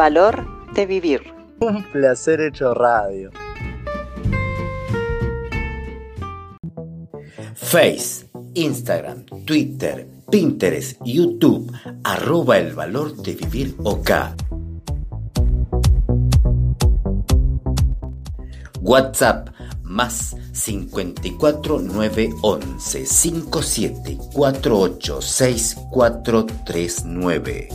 Valor de vivir. Un placer hecho radio. Face, Instagram, Twitter, Pinterest, YouTube, arroba el valor de vivir OK. WhatsApp más 54 911 5748 6439.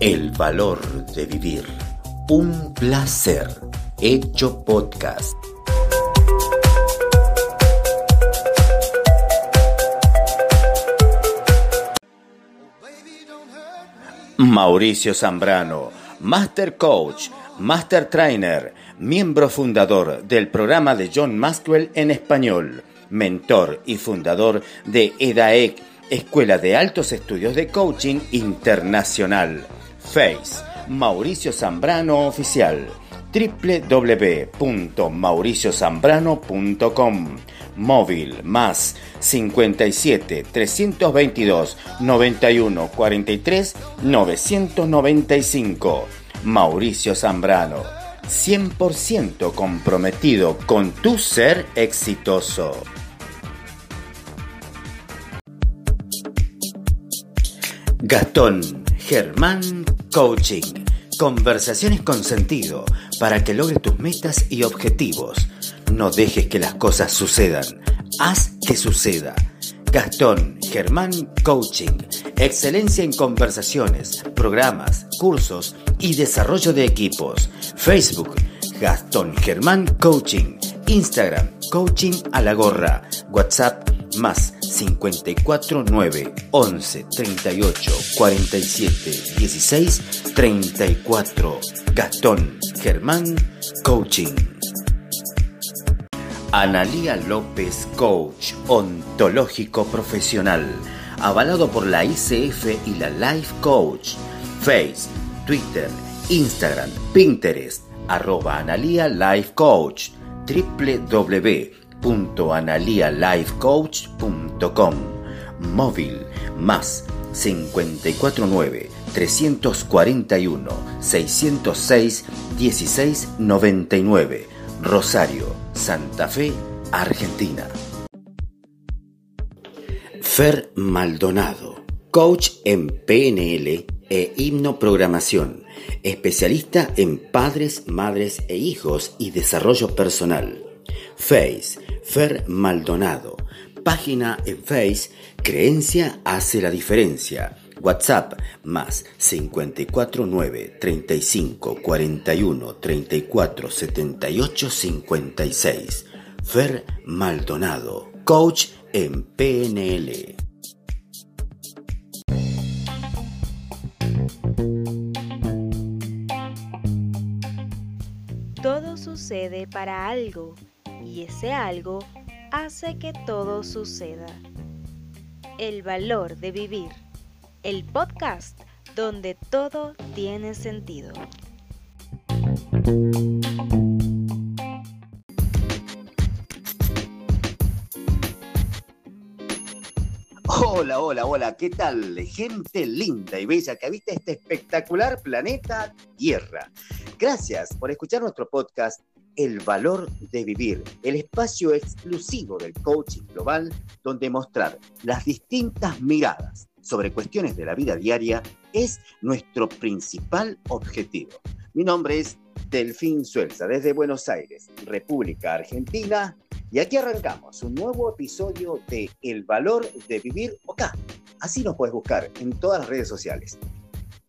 El valor de vivir. Un placer. Hecho podcast. Mauricio Zambrano, Master Coach, Master Trainer, miembro fundador del programa de John Maxwell en español, mentor y fundador de EDAEC, Escuela de Altos Estudios de Coaching Internacional. Face, Mauricio Zambrano Oficial, www.mauriciozambrano.com móvil más 57 322 91 43 995. Mauricio Zambrano, 100% comprometido con tu ser exitoso. Gastón Germán Coaching. Conversaciones con sentido para que logres tus metas y objetivos no dejes que las cosas sucedan. Haz que suceda. Gastón Germán Coaching. Excelencia en conversaciones, programas, cursos y desarrollo de equipos. Facebook Gastón Germán Coaching. Instagram Coaching a la gorra. WhatsApp más 549 11 38 47 16 34. Gastón Germán Coaching. Analía López Coach, ontológico profesional, avalado por la ICF y la Life Coach. Face, Twitter, Instagram, Pinterest, arroba Analia Life Coach, www.analialifecoach.com. Móvil más 549 341 606 1699 Rosario, Santa Fe, Argentina. Fer Maldonado, coach en PNL e hipnoprogramación, especialista en padres, madres e hijos y desarrollo personal. Face, Fer Maldonado, página en Face, Creencia hace la diferencia WhatsApp más 549 35 41 34 78 56. Fer Maldonado, coach en PNL. Todo sucede para algo y ese algo hace que todo suceda. El valor de vivir el podcast donde todo tiene sentido. Hola, hola, hola, ¿qué tal? Gente linda y bella que habita este espectacular planeta Tierra. Gracias por escuchar nuestro podcast El valor de vivir, el espacio exclusivo del coaching global donde mostrar las distintas miradas sobre cuestiones de la vida diaria es nuestro principal objetivo. Mi nombre es Delfín Suelza, desde Buenos Aires, República Argentina, y aquí arrancamos un nuevo episodio de El valor de vivir acá. Así nos puedes buscar en todas las redes sociales.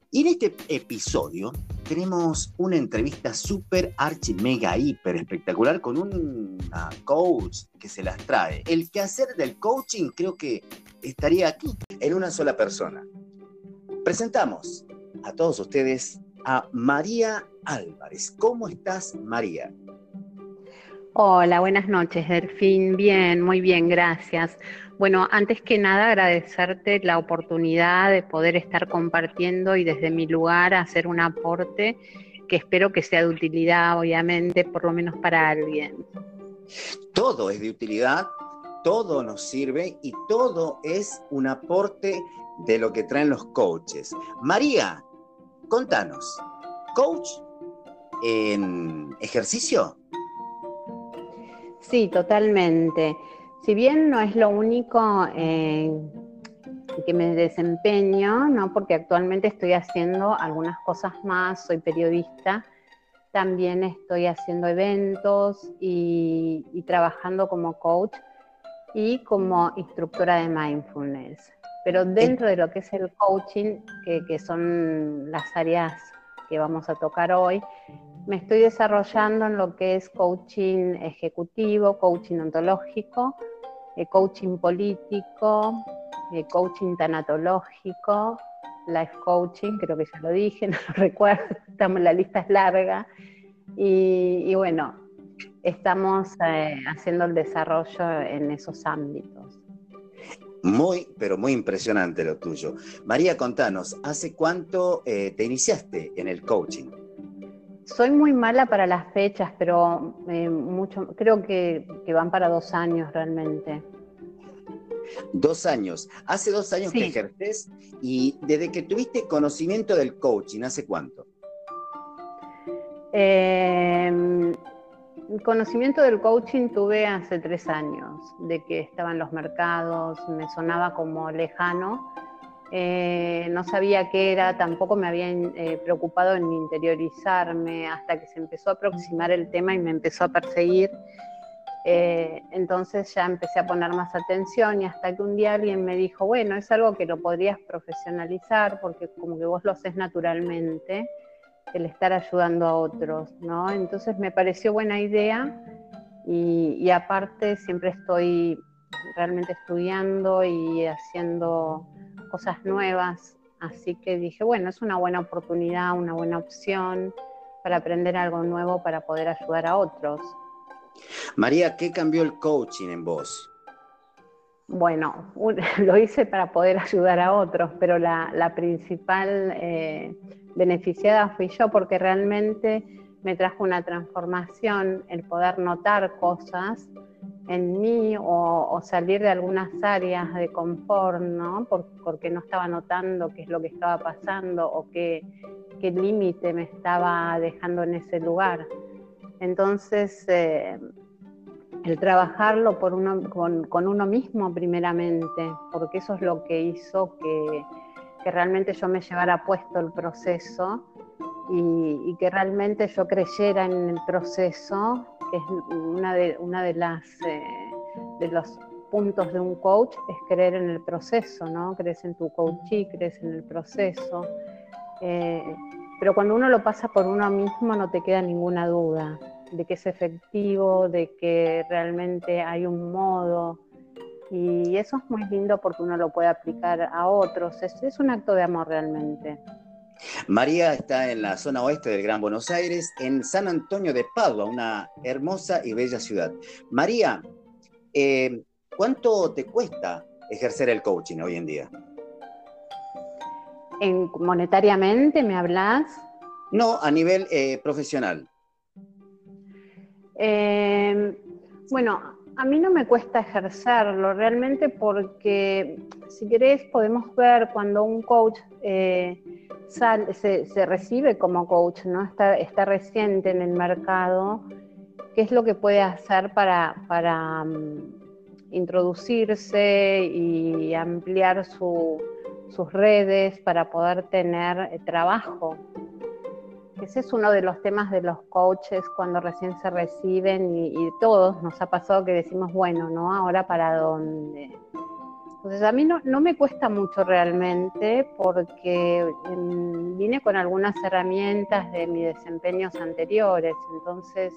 Y en este episodio tenemos una entrevista súper, archi, mega, hiper espectacular con una coach que se las trae. El quehacer del coaching creo que estaría aquí en una sola persona. Presentamos a todos ustedes a María Álvarez. ¿Cómo estás, María? Hola, buenas noches, Delfín. Bien, muy bien, gracias. Bueno, antes que nada agradecerte la oportunidad de poder estar compartiendo y desde mi lugar hacer un aporte que espero que sea de utilidad, obviamente, por lo menos para alguien. Todo es de utilidad todo nos sirve y todo es un aporte de lo que traen los coaches. María, contanos, ¿coach en ejercicio? Sí, totalmente. Si bien no es lo único en que me desempeño, ¿no? porque actualmente estoy haciendo algunas cosas más, soy periodista, también estoy haciendo eventos y, y trabajando como coach y como instructora de mindfulness. Pero dentro de lo que es el coaching, que, que son las áreas que vamos a tocar hoy, me estoy desarrollando en lo que es coaching ejecutivo, coaching ontológico, eh, coaching político, eh, coaching tanatológico, life coaching, creo que ya lo dije, no lo recuerdo, estamos, la lista es larga. Y, bueno, estamos eh, haciendo el desarrollo en esos ámbitos. Muy, pero muy impresionante lo tuyo. María, contanos, ¿hace cuánto te iniciaste en el coaching? Soy muy mala para las fechas, pero eh, mucho, creo que, que, van para dos años realmente. Dos años. Hace dos años sí. que ejerces y desde que tuviste conocimiento del coaching, ¿hace cuánto? Eh, conocimiento del coaching tuve hace tres años, de que estaba en los mercados, me sonaba como lejano, eh, no sabía qué era, tampoco me había eh, preocupado en interiorizarme hasta que se empezó a aproximar el tema y me empezó a perseguir. Eh, entonces ya empecé a poner más atención y hasta que un día alguien me dijo, bueno, es algo que lo podrías profesionalizar porque como que vos lo haces naturalmente el estar ayudando a otros, ¿no? Entonces me pareció buena idea y, y, aparte siempre estoy realmente estudiando y haciendo cosas nuevas, así que dije, bueno, es una buena oportunidad, una buena opción para aprender algo nuevo para poder ayudar a otros. María, ¿qué cambió el coaching en vos? Bueno, lo hice para poder ayudar a otros, pero la, la principal eh, beneficiada fui yo porque realmente me trajo una transformación el poder notar cosas en mí o, o salir de algunas áreas de confort, ¿no? Por, porque no estaba notando qué es lo que estaba pasando o qué, qué límite me estaba dejando en ese lugar. Entonces, eh, el trabajarlo por uno, con, con, uno mismo primeramente, porque eso es lo que hizo que, que realmente yo me llevara puesto el proceso y, y, que realmente yo creyera en el proceso, que es una de, una de las eh, de los puntos de un coach es creer en el proceso, ¿no? Crees en tu coachee, crees en el proceso. Eh, pero cuando uno lo pasa por uno mismo no te queda ninguna duda de que es efectivo, de que realmente hay un modo. Y eso es muy lindo porque uno lo puede aplicar a otros. Es, es un acto de amor realmente. María está en la zona oeste del Gran Buenos Aires, en San Antonio de Padua, una hermosa y bella ciudad. María, eh, ¿cuánto te cuesta ejercer el coaching hoy en día? ¿En, ¿Monetariamente me hablas? No, a nivel eh, profesional. Eh, bueno, a mí no me cuesta ejercerlo realmente porque, si querés, podemos ver cuando un coach eh, sal, se, recibe como coach, ¿no? Está, está, reciente en el mercado, qué es lo que puede hacer para, para um, introducirse y ampliar su, sus redes para poder tener trabajo ese es uno de los temas de los coaches cuando recién se reciben y, todos nos ha pasado que decimos, bueno, ¿no? Ahora para dónde. Entonces a mí no, no me cuesta mucho realmente porque eh, vine con algunas herramientas de mis desempeños anteriores, entonces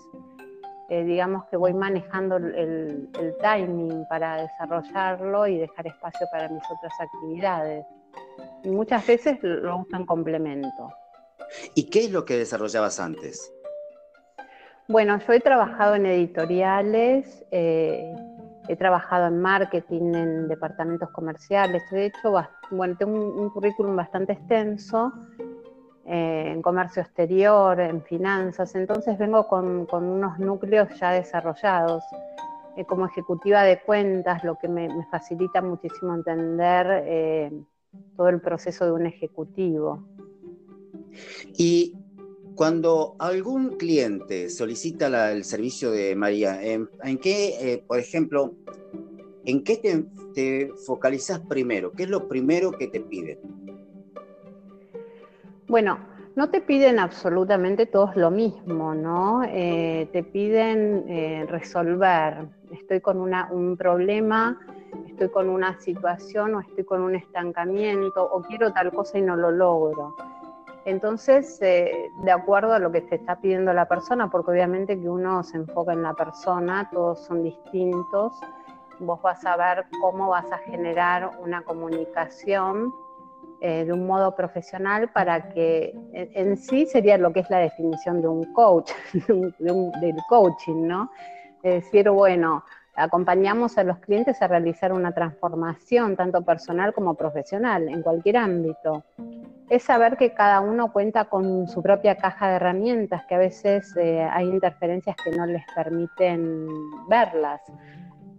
eh, digamos que voy manejando el, el timing para desarrollarlo y dejar espacio para mis otras actividades. Y muchas veces lo uso en complemento. ¿Y qué es lo que desarrollabas antes? Bueno, yo he trabajado en editoriales, eh, he trabajado en marketing, en departamentos comerciales, de hecho, bueno, tengo un, currículum bastante extenso eh, en comercio exterior, en finanzas, entonces vengo con, unos núcleos ya desarrollados. Eh, como ejecutiva de cuentas, lo que me, facilita muchísimo entender todo el proceso de un ejecutivo. Y cuando algún cliente solicita el servicio de María, ¿en, qué, eh, por ejemplo, en qué te, te focalizas primero? ¿Qué es lo primero que te piden? Bueno, no te piden absolutamente todos lo mismo, ¿no? Eh, te piden eh, resolver. Estoy con un problema, estoy con una situación o estoy con un estancamiento o quiero tal cosa y no lo logro. Entonces, eh, de acuerdo a lo que te está pidiendo la persona, porque obviamente que uno se enfoca en la persona, todos son distintos, vos vas a ver cómo vas a generar una comunicación eh, de un modo profesional para que en, sí sería lo que es la definición de un coach, del coaching, ¿no? Es decir, bueno, acompañamos a los clientes a realizar una transformación, tanto personal como profesional, en cualquier ámbito. Es saber que cada uno cuenta con su propia caja de herramientas, que a veces eh, hay interferencias que no les permiten verlas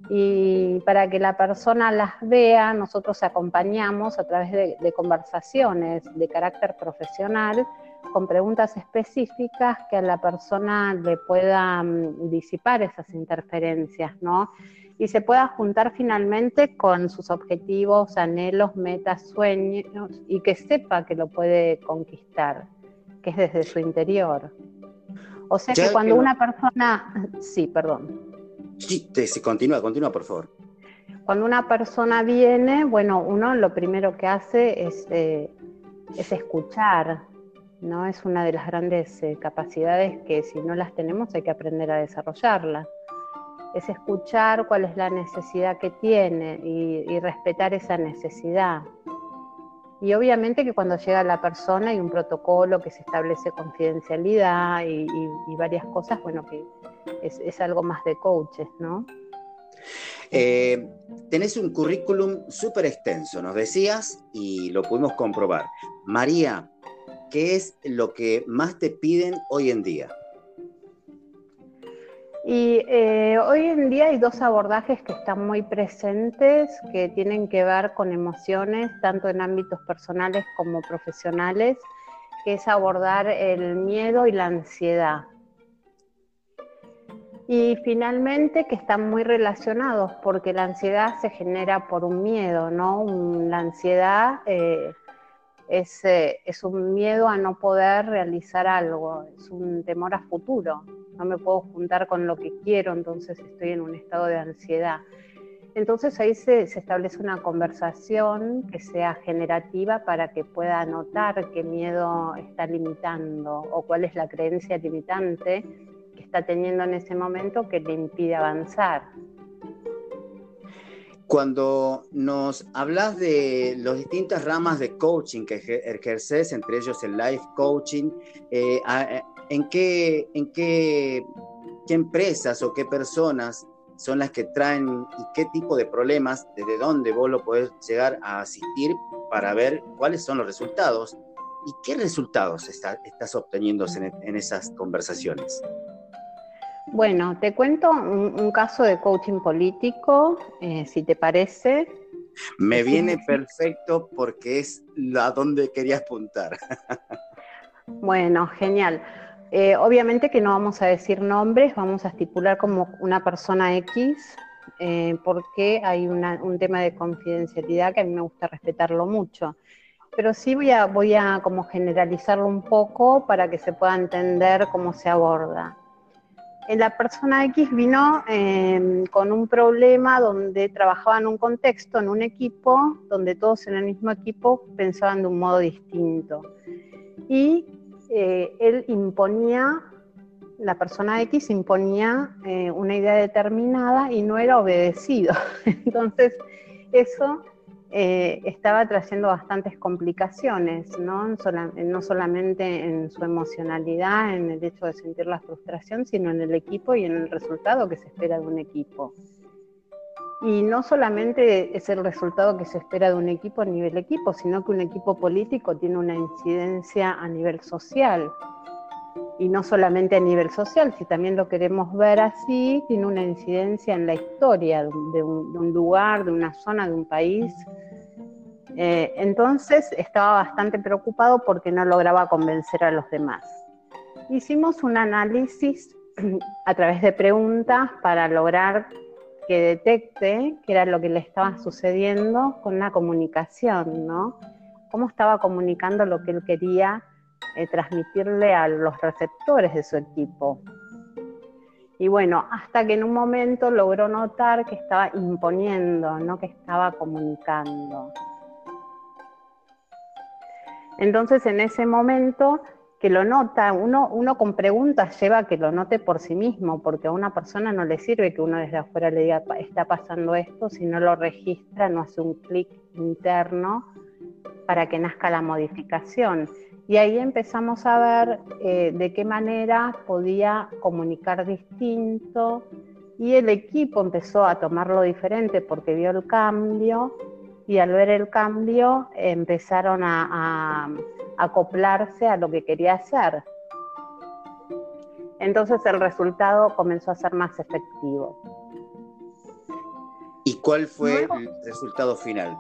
y para que la persona las vea, nosotros acompañamos a través de, conversaciones de carácter profesional con preguntas específicas que a la persona le puedan disipar esas interferencias, ¿no? Y se pueda juntar finalmente con sus objetivos, anhelos, metas, sueños y que sepa que lo puede conquistar, que es desde su interior. O sea que cuando una persona, sí, perdón. Sí, sí, continúa, continúa, por favor. Cuando una persona viene, bueno, uno lo primero que hace es, eh, es escuchar, ¿no? Es una de las grandes eh, capacidades que si no las tenemos hay que aprender a desarrollarla. Es escuchar cuál es la necesidad que tiene y, respetar esa necesidad. Y obviamente que cuando llega la persona hay un protocolo que se establece confidencialidad y, varias cosas, bueno, que es, algo más de coaches, ¿no? Eh, tenés un currículum súper extenso, nos decías, y lo pudimos comprobar. María, ¿qué es lo que más te piden hoy en día? Y eh, hoy en día hay dos abordajes que están muy presentes, que tienen que ver con emociones, tanto en ámbitos personales como profesionales, que es abordar el miedo y la ansiedad. Y finalmente que están muy relacionados porque la ansiedad se genera por un miedo, ¿no? La ansiedad eh, es, eh, es, un miedo a no poder realizar algo, es un temor a futuro. No me puedo juntar con lo que quiero, entonces estoy en un estado de ansiedad. Entonces ahí se, establece una conversación que sea generativa para que pueda notar qué miedo está limitando o cuál es la creencia limitante está teniendo en ese momento que le impide avanzar. Cuando nos hablas de las distintas ramas de coaching que ejerces, entre ellos el life coaching, eh, eh, ¿en, qué, en qué, qué empresas o qué personas son las que traen y qué tipo de problemas, desde dónde vos lo podés llegar a asistir para ver cuáles son los resultados y qué resultados estás obteniendo en esas conversaciones? Bueno, te cuento un, caso de coaching político, eh, si te parece. Me viene perfecto porque es a donde quería apuntar. bueno, genial. Eh, obviamente que no vamos a decir nombres, vamos a estipular como una persona X, eh, porque hay un tema de confidencialidad que a mí me gusta respetarlo mucho. Pero sí voy a, a como generalizarlo un poco para que se pueda entender cómo se aborda la persona X vino em, con un problema donde trabajaba en un contexto, en un equipo, donde todos en el mismo equipo pensaban de un modo distinto. Y eh, él imponía, la persona X imponía eh, una idea determinada y no era obedecido. Entonces, eso eh, estaba trayendo bastantes complicaciones, ¿no? no solamente en su emocionalidad, en el hecho de sentir la frustración, sino en el equipo y en el resultado que se espera de un equipo. Y no solamente es el resultado que se espera de un equipo a nivel equipo, sino que un equipo político tiene una incidencia a nivel social y no solamente a nivel social, si también lo queremos ver así, tiene una incidencia en la historia de un, lugar, de una zona, de un país. Eh, entonces estaba bastante preocupado porque no lograba convencer a los demás. Hicimos un análisis a través de preguntas para lograr que detecte qué era lo que le estaba sucediendo con la comunicación, ¿no? Cómo estaba comunicando lo que él quería eh, transmitirle a los receptores de su equipo. Y bueno, hasta que en un momento logró notar que estaba imponiendo, no que estaba comunicando. Entonces en ese momento que lo nota, uno, uno con preguntas lleva a que lo note por sí mismo, porque a una persona no le sirve que uno desde afuera le diga, está pasando esto, si no lo registra, no hace un clic interno para que nazca la modificación. Y ahí empezamos a ver eh, de qué manera podía comunicar distinto y el equipo empezó a tomarlo diferente porque vio el cambio y al ver el cambio empezaron a, acoplarse a lo que quería hacer. Entonces el resultado comenzó a ser más efectivo. ¿Y cuál fue el resultado final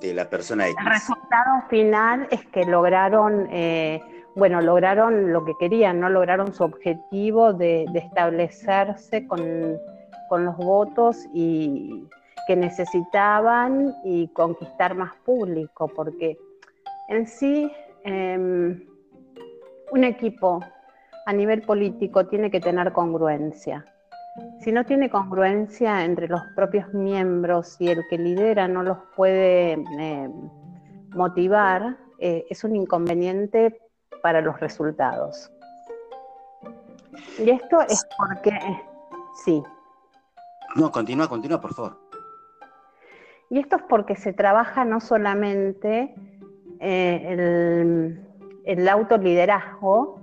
de la persona X? El resultado final es que lograron, eh, bueno, lograron lo que querían, ¿no? Lograron su objetivo de, establecerse con, con los votos y, que necesitaban y conquistar más público, porque en sí em, un equipo a nivel político tiene que tener congruencia. Si no tiene congruencia entre los propios miembros y el que lidera no los puede em, motivar, eh, es un inconveniente para los resultados. Y esto es porque, sí. No, continúa, continúa, por favor. Y esto es porque se trabaja no solamente eh, el, autoliderazgo,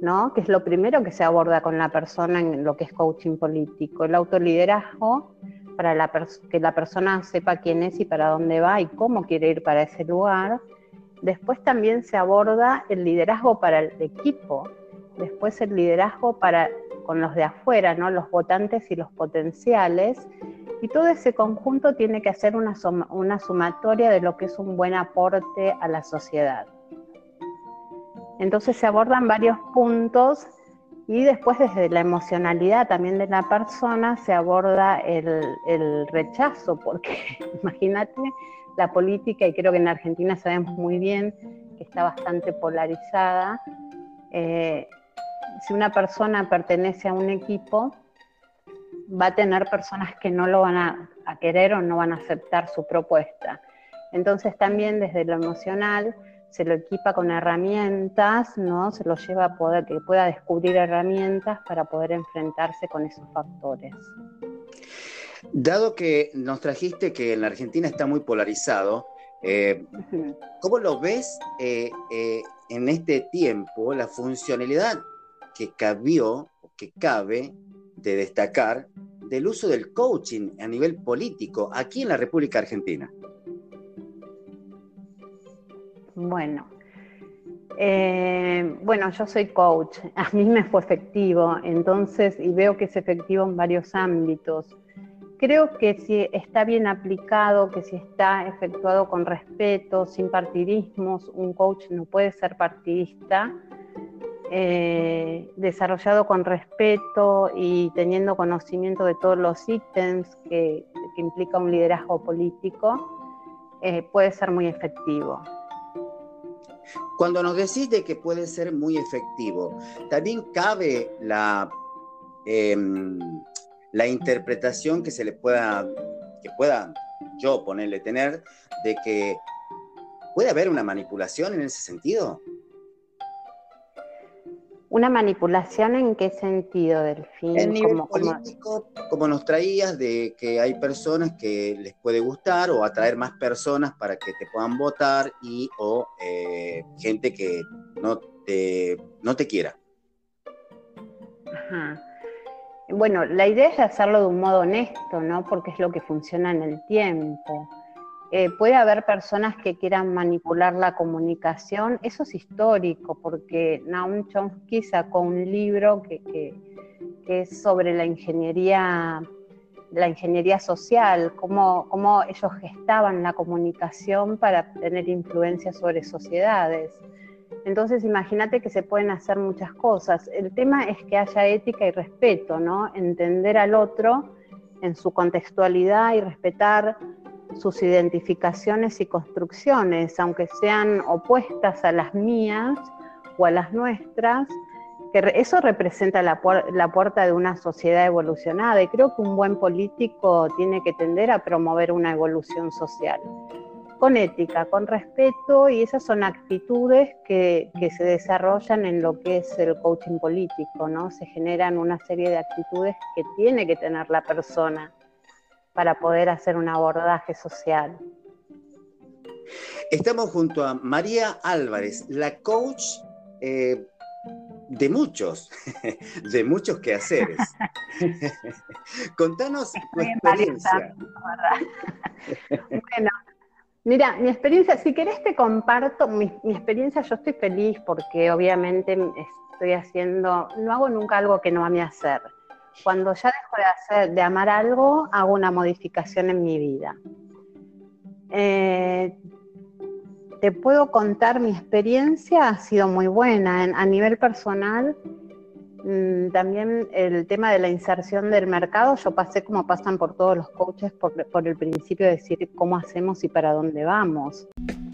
¿no? que es lo primero que se aborda con la persona en lo que es coaching político. El autoliderazgo, para que la persona sepa quién es y para dónde va y cómo quiere ir para ese lugar. Después también se aborda el liderazgo para el equipo, después el liderazgo para con los de afuera, ¿no? los votantes y los potenciales, y todo ese conjunto tiene que hacer una, una sumatoria de lo que es un buen aporte a la sociedad. Entonces se abordan varios puntos y después desde la emocionalidad también de la persona se aborda el, rechazo, porque imagínate la política, y creo que en Argentina sabemos muy bien que está bastante polarizada. Eh, si una persona pertenece a un equipo, va a tener personas que no lo van a, querer o no van a aceptar su propuesta. Entonces también desde lo emocional se lo equipa con herramientas, ¿no? Se lo lleva a poder que pueda descubrir herramientas para poder enfrentarse con esos factores. Dado que nos trajiste que en la Argentina está muy polarizado, eh, ¿cómo lo ves eh, eh, en este tiempo la funcionalidad que cabió, que cabe de destacar del uso del coaching a nivel político aquí en la República Argentina? Bueno, eh, bueno, yo soy coach, a mí me fue efectivo, entonces, y veo que es efectivo en varios ámbitos. Creo que si está bien aplicado, que si está efectuado con respeto, sin partidismos, un coach no puede ser partidista, eh, desarrollado con respeto y teniendo conocimiento de todos los ítems que, implica un liderazgo político, eh, puede ser muy efectivo. Cuando nos decís de que puede ser muy efectivo, también cabe la, em, la interpretación que se le pueda, que pueda yo ponerle tener, de que puede haber una manipulación en ese sentido. ¿Una manipulación en qué sentido, Delfín? En nivel político, como nos traías, de que hay personas que les puede gustar o atraer más personas para que te puedan votar y o eh, gente que no te, no te quiera. Ajá. Bueno, la idea es hacerlo de un modo honesto, ¿no? Porque es lo que funciona en el tiempo. Eh, puede haber personas que quieran manipular la comunicación, eso es histórico, porque Naum Chomsky sacó un libro que, es sobre la ingeniería la ingeniería social, cómo, cómo ellos gestaban la comunicación para tener influencia sobre sociedades. Entonces, imagínate que se pueden hacer muchas cosas. El tema es que haya ética y respeto, ¿no? Entender al otro en su contextualidad y respetar sus identificaciones y construcciones, aunque sean opuestas a las mías o a las nuestras, que eso representa la, puerta de una sociedad evolucionada y creo que un buen político tiene que tender a promover una evolución social con ética, con respeto y esas son actitudes que, que, se desarrollan en lo que es el coaching político, ¿no? Se generan una serie de actitudes que tiene que tener la persona para poder hacer un abordaje social. Estamos junto a María Álvarez, la coach eh, de muchos, de muchos quehaceres. Contanos tu experiencia. bueno, Mira, mi experiencia, si querés te comparto mi, experiencia, yo estoy feliz porque obviamente estoy haciendo, no hago nunca algo que no a mí hacer. Cuando ya dejo de hacer, de amar algo, hago una modificación en mi vida. Eh, te puedo contar mi experiencia, ha sido muy buena. a nivel personal, Mm, también el tema de la inserción del mercado, yo pasé como pasan por todos los coaches por, el principio de decir cómo hacemos y para dónde vamos.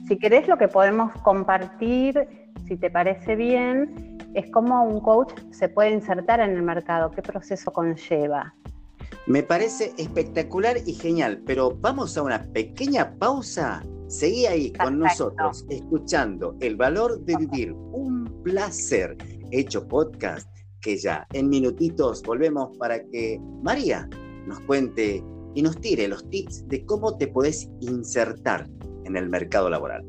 Si querés lo que podemos compartir, si te parece bien, es cómo un coach se puede insertar en el mercado, qué proceso conlleva. Me parece espectacular y genial, pero vamos a una pequeña pausa. Seguí ahí con nosotros, escuchando El Valor de Vivir, un placer, hecho podcast que ya en minutitos volvemos para que María nos cuente y nos tire los tips de cómo te podés insertar en el mercado laboral.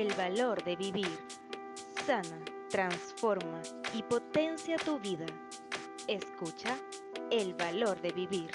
El valor de vivir sana, transforma y potencia tu vida. Escucha el valor de vivir.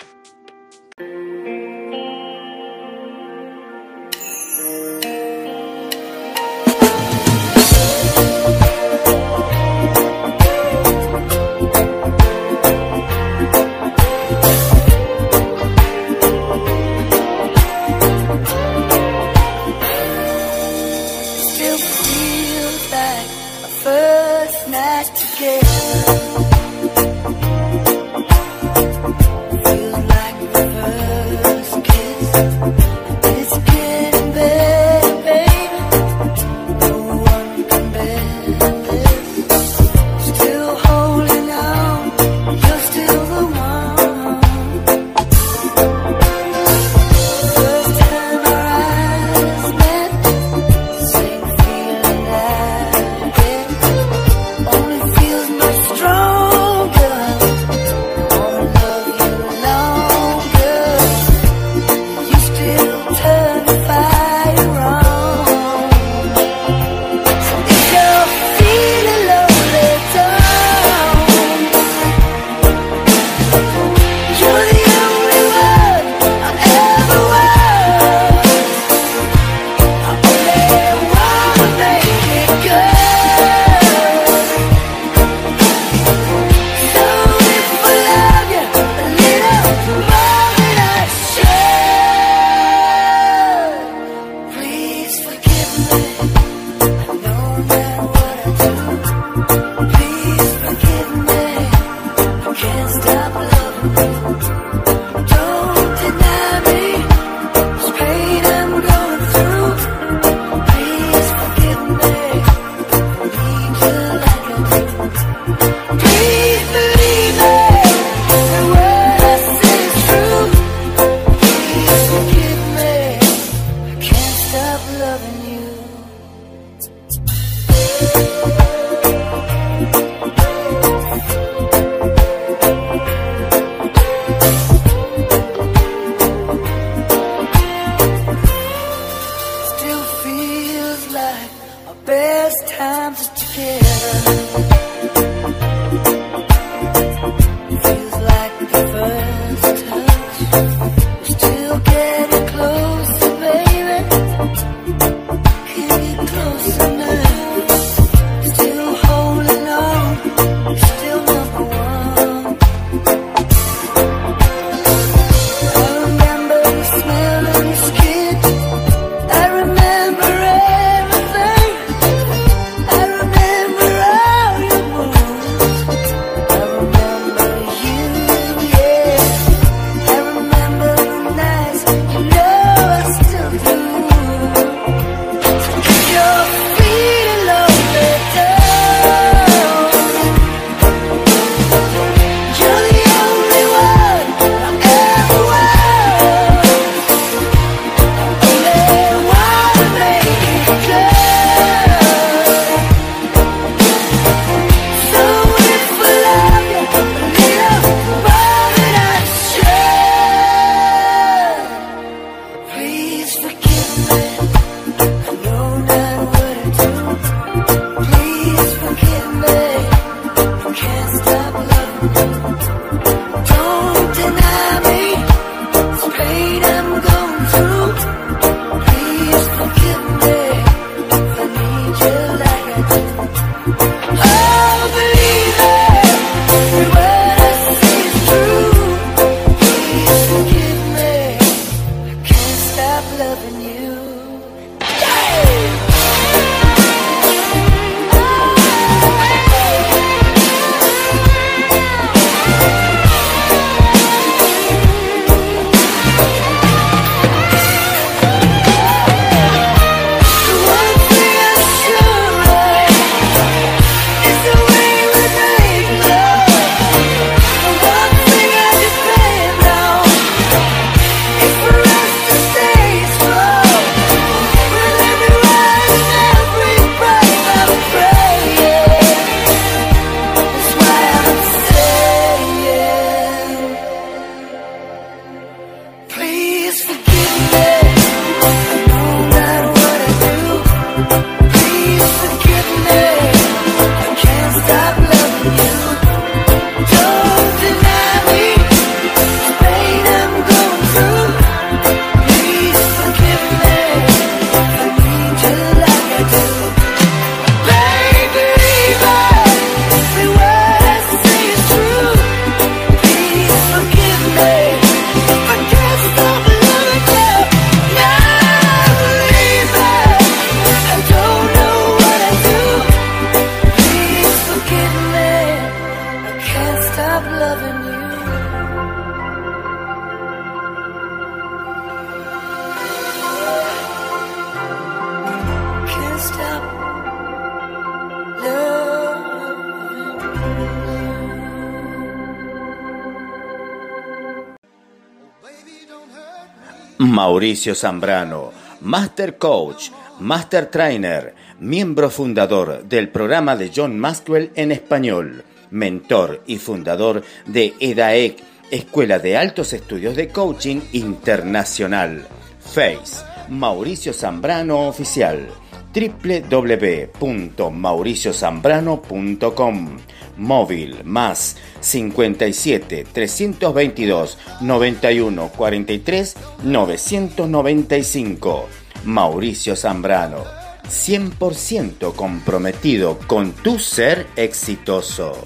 Mauricio Zambrano, Master Coach, Master Trainer, miembro fundador del programa de John Maxwell en español, mentor y fundador de EDAEC, Escuela de Altos Estudios de Coaching Internacional. Face, Mauricio Zambrano Oficial www.mauriciozambrano.com móvil más 57 322 91 43 995. Mauricio Zambrano, 100% comprometido con tu ser exitoso.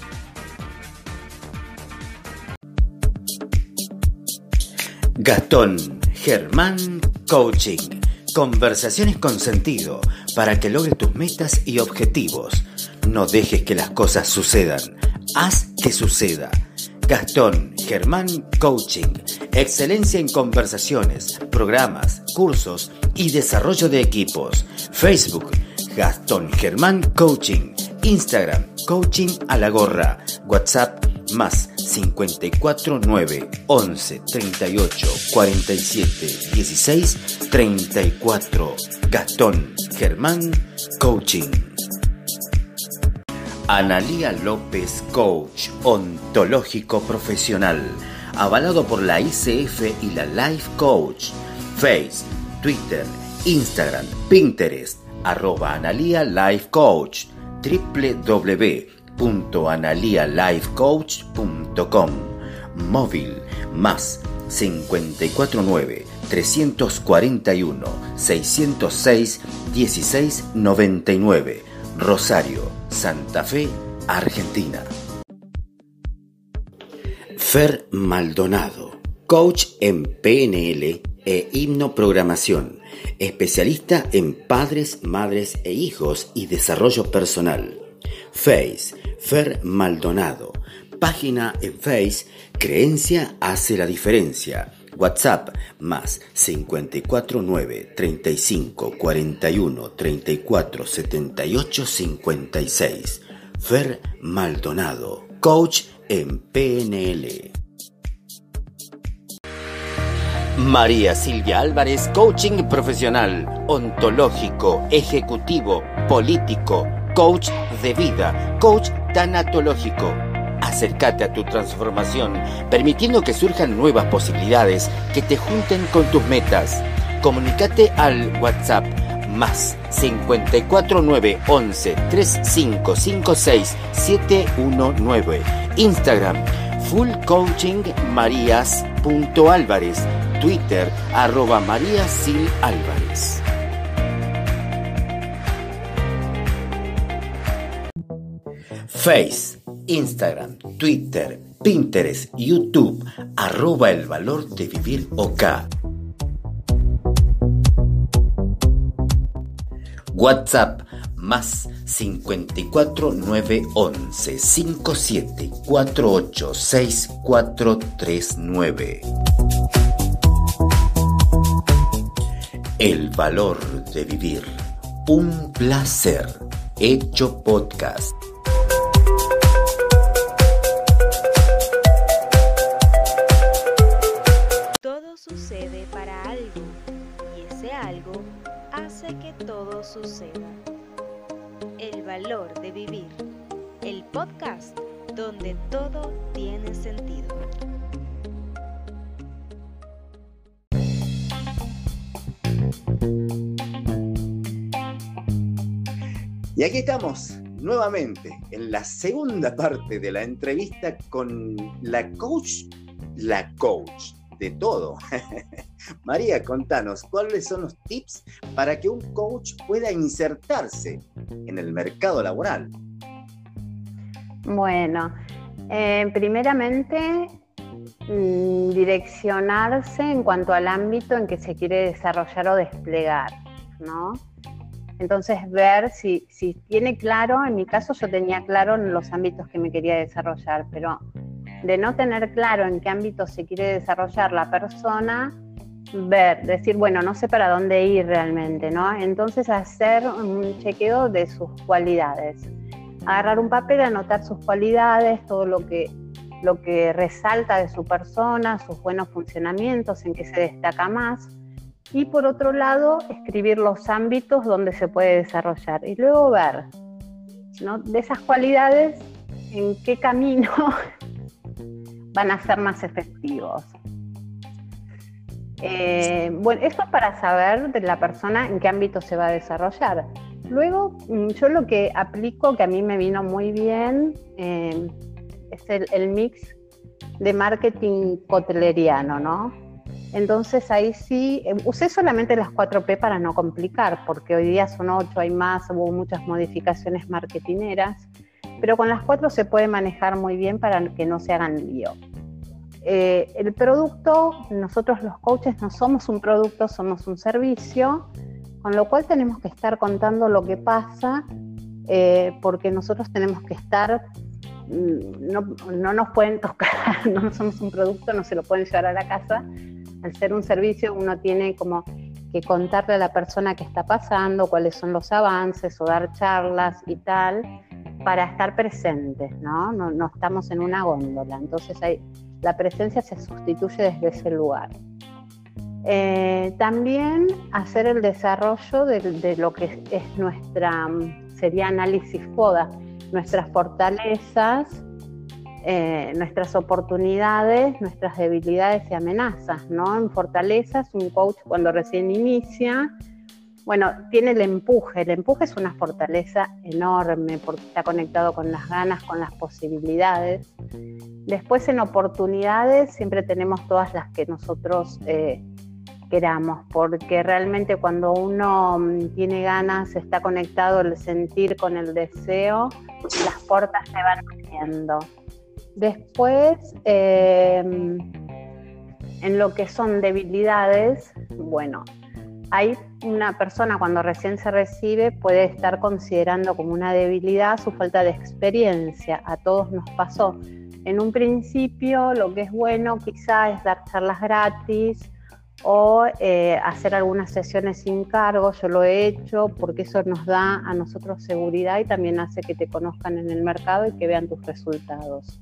Gastón Germán Coaching. Conversaciones con sentido para que logres tus metas y objetivos no dejes que las cosas sucedan. Haz que suceda. Gastón Germán Coaching. Excelencia en conversaciones, programas, cursos y desarrollo de equipos. Facebook Gastón Germán Coaching. Instagram Coaching a la gorra. WhatsApp más 54 9 11 38 47 16 34. Gastón Germán Coaching. Analía López Coach, ontológico profesional, avalado por la ICF y la Life Coach. Face, Twitter, Instagram, Pinterest, arroba Analia Life Coach, www.analialifecoach.com. Móvil más 549 341 606 1699 Rosario, Santa Fe, Argentina. Fer Maldonado, coach en PNL e hipnoprogramación, especialista en padres, madres e hijos y desarrollo personal. Face, Fer Maldonado, página en Face, Creencia hace la diferencia WhatsApp más 549 35 41 34 78 56. Fer Maldonado, coach en PNL. María Silvia Álvarez, coaching profesional, ontológico, ejecutivo, político, coach de vida, coach tanatológico Acércate a tu transformación, permitiendo que surjan nuevas posibilidades que te junten con tus metas. Comunícate al WhatsApp más 54911 3556 719. Instagram Full Coaching Marías.álvarez. Twitter arroba María Sil Álvarez. Face Instagram, Twitter, Pinterest, YouTube, arroba el valor de vivir OK. WhatsApp más 54 911 57 48 6439. El valor de vivir. Un placer. Hecho podcast. suceda. El valor de vivir. El podcast donde todo tiene sentido. Y aquí estamos nuevamente en la segunda parte de la entrevista con la coach, la coach de todo. María, contanos, ¿cuáles son los tips para que un coach pueda insertarse en el mercado laboral? Bueno, eh, primeramente mm, direccionarse en cuanto al ámbito en que se quiere desarrollar o desplegar, ¿no? Entonces ver si, si tiene claro, en mi caso yo tenía claro en los ámbitos que me quería desarrollar, pero de no tener claro en qué ámbito se quiere desarrollar la persona, ver, decir, bueno, no sé para dónde ir realmente, ¿no? Entonces hacer un chequeo de sus cualidades. Agarrar un papel, anotar sus cualidades, todo lo que, lo que resalta de su persona, sus buenos funcionamientos, en qué se destaca más. Y por otro lado, escribir los ámbitos donde se puede desarrollar. Y luego ver, ¿no? De esas cualidades, en qué camino van a ser más efectivos. Eh, bueno, esto para saber de la persona en qué ámbito se va a desarrollar. Luego, mm, yo lo que aplico, que a mí me vino muy bien, eh, es el, mix de marketing cotleriano, ¿no? Entonces ahí sí, eh, usé solamente las 4P para no complicar, porque hoy día son 8, hay más, hubo muchas modificaciones marketineras pero con las cuatro se puede manejar muy bien para que no se hagan lío. Eh, el producto, nosotros los coaches no somos un producto, somos un servicio, con lo cual tenemos que estar contando lo que pasa, eh, porque nosotros tenemos que estar, mm, no, no, nos pueden tocar, no somos un producto, no se lo pueden llevar a la casa. Al ser un servicio uno tiene como que contarle a la persona qué está pasando, cuáles son los avances o dar charlas y tal para estar presentes, ¿no? No, estamos en una góndola, entonces la presencia se sustituye desde ese lugar. Eh, también hacer el desarrollo de, lo que es, nuestra, sería análisis FODA, nuestras fortalezas, eh, nuestras oportunidades, nuestras debilidades y amenazas, ¿no? En fortalezas, un coach cuando recién inicia, bueno, tiene el empuje. El empuje es una fortaleza enorme porque está conectado con las ganas, con las posibilidades. Después en oportunidades siempre tenemos todas las que nosotros eh, queramos, porque realmente cuando uno mm, tiene ganas, está conectado el sentir con el deseo, las puertas se van abriendo. Después, em, en lo que son debilidades, bueno, hay una persona cuando recién se recibe puede estar considerando como una debilidad su falta de experiencia. A todos nos pasó. En un principio lo que es bueno quizá es dar charlas gratis o eh, hacer algunas sesiones sin cargo. Yo lo he hecho porque eso nos da a nosotros seguridad y también hace que te conozcan en el mercado y que vean tus resultados.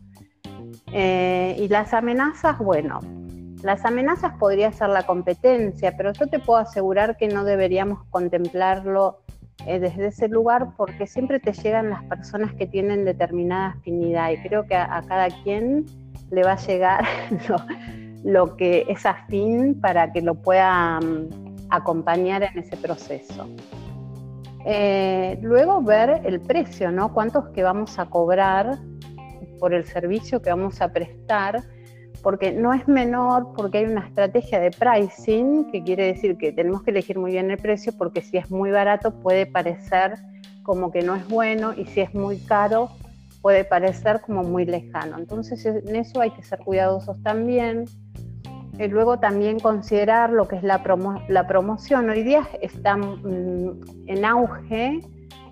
Eh, y las amenazas, bueno, las amenazas podría ser la competencia, pero yo te puedo asegurar que no deberíamos contemplarlo eh, desde ese lugar porque siempre te llegan las personas que tienen determinada afinidad y creo que a, cada quien le va a llegar lo, que es afín para que lo pueda mm, acompañar en ese proceso. Eh, luego ver el precio, ¿no? Cuántos que vamos a cobrar por el servicio que vamos a prestar porque no es menor, porque hay una estrategia de pricing, que quiere decir que tenemos que elegir muy bien el precio, porque si es muy barato puede parecer como que no es bueno y si es muy caro puede parecer como muy lejano. Entonces en eso hay que ser cuidadosos también. Y luego también considerar lo que es la, la promoción. Hoy día está mm, en auge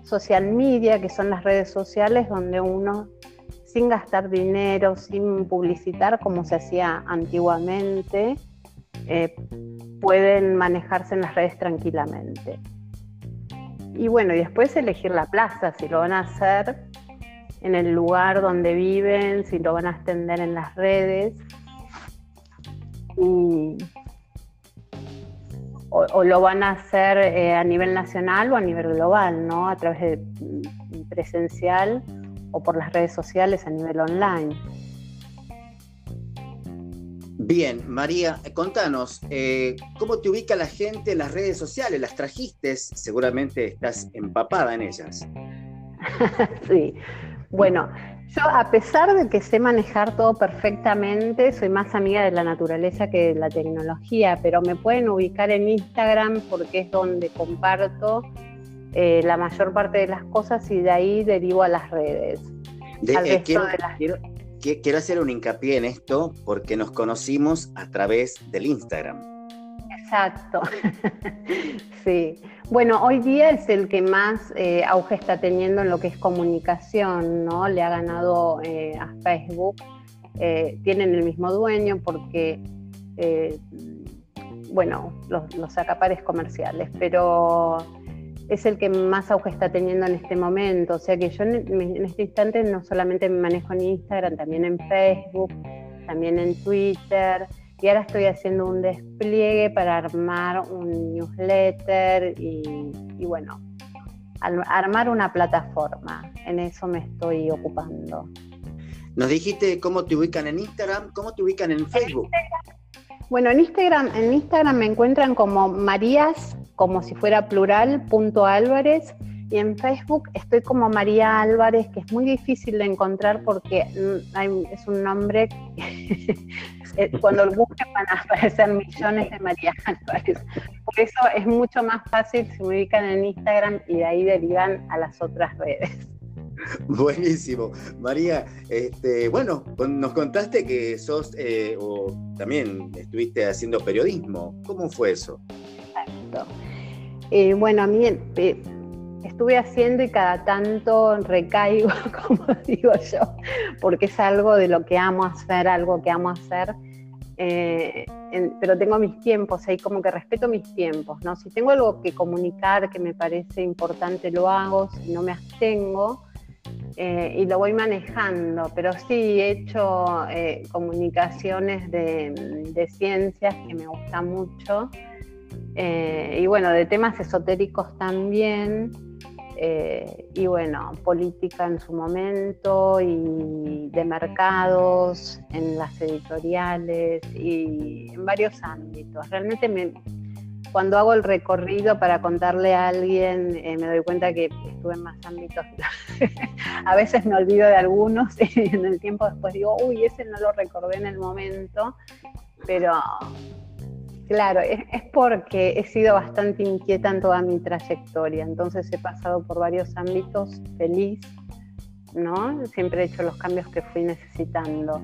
social media, que son las redes sociales donde uno sin gastar dinero, sin publicitar como se hacía antiguamente, eh, pueden manejarse en las redes tranquilamente. Y bueno, y después elegir la plaza, si lo van a hacer en el lugar donde viven, si lo van a extender en las redes. o, lo van a hacer eh, a nivel nacional o a nivel global, ¿no? A través de mm, presencial o por las redes sociales a nivel online. Bien, María, contanos, eh, ¿cómo te ubica la gente en las redes sociales? ¿Las trajiste? Seguramente estás empapada en ellas. sí. Bueno, yo a pesar de que sé manejar todo perfectamente, soy más amiga de la naturaleza que de la tecnología, pero me pueden ubicar en Instagram porque es donde comparto eh, la mayor parte de las cosas y de ahí derivo a las redes. Eh, quiero, hacer un hincapié en esto porque nos conocimos a través del Instagram. Exacto. sí. Bueno, hoy día es el que más eh, auge está teniendo en lo que es comunicación, ¿no? Le ha ganado a Facebook. tienen el mismo dueño porque, bueno, los, los acapares comerciales, pero es el que más auge está teniendo en este momento. O sea que yo en, este instante no solamente me manejo en Instagram, también en Facebook, también en Twitter. Y ahora estoy haciendo un despliegue para armar un newsletter y, bueno, armar una plataforma. En eso me estoy ocupando. Nos dijiste cómo te ubican en Instagram, cómo te ubican en Facebook. Bueno, en Instagram, en Instagram me encuentran como Marías como si fuera plural, punto Álvarez. Y en Facebook estoy como María Álvarez, que es muy difícil de encontrar porque mm, es un nombre eh, cuando lo busquen van a aparecer millones de María Álvarez. Por eso es mucho más fácil si me ubican en Instagram y de ahí derivan a las otras redes. Buenísimo. María, este, bueno, nos contaste que sos eh, o también estuviste haciendo periodismo. ¿Cómo fue eso? Eh, bueno, a mí eh, estuve haciendo y cada tanto recaigo, como digo yo, porque es algo de lo que amo hacer, algo que amo hacer. Eh, pero tengo mis tiempos, ahí como que respeto mis tiempos, ¿no? Si tengo algo que comunicar que me parece importante, lo hago, si no me abstengo y lo voy manejando, pero sí he hecho comunicaciones de, ciencias que me gusta mucho eh, y bueno, de temas esotéricos también, eh, y bueno, política en su momento y de mercados, en las editoriales y en varios ámbitos. Realmente me, cuando hago el recorrido para contarle a alguien, eh, me doy cuenta que estuve en más ámbitos. a veces me olvido de algunos y en el tiempo después digo, uy, ese no lo recordé en el momento, pero Claro, es, porque he sido bastante inquieta en toda mi trayectoria, entonces he pasado por varios ámbitos feliz, ¿no? Siempre he hecho los cambios que fui necesitando.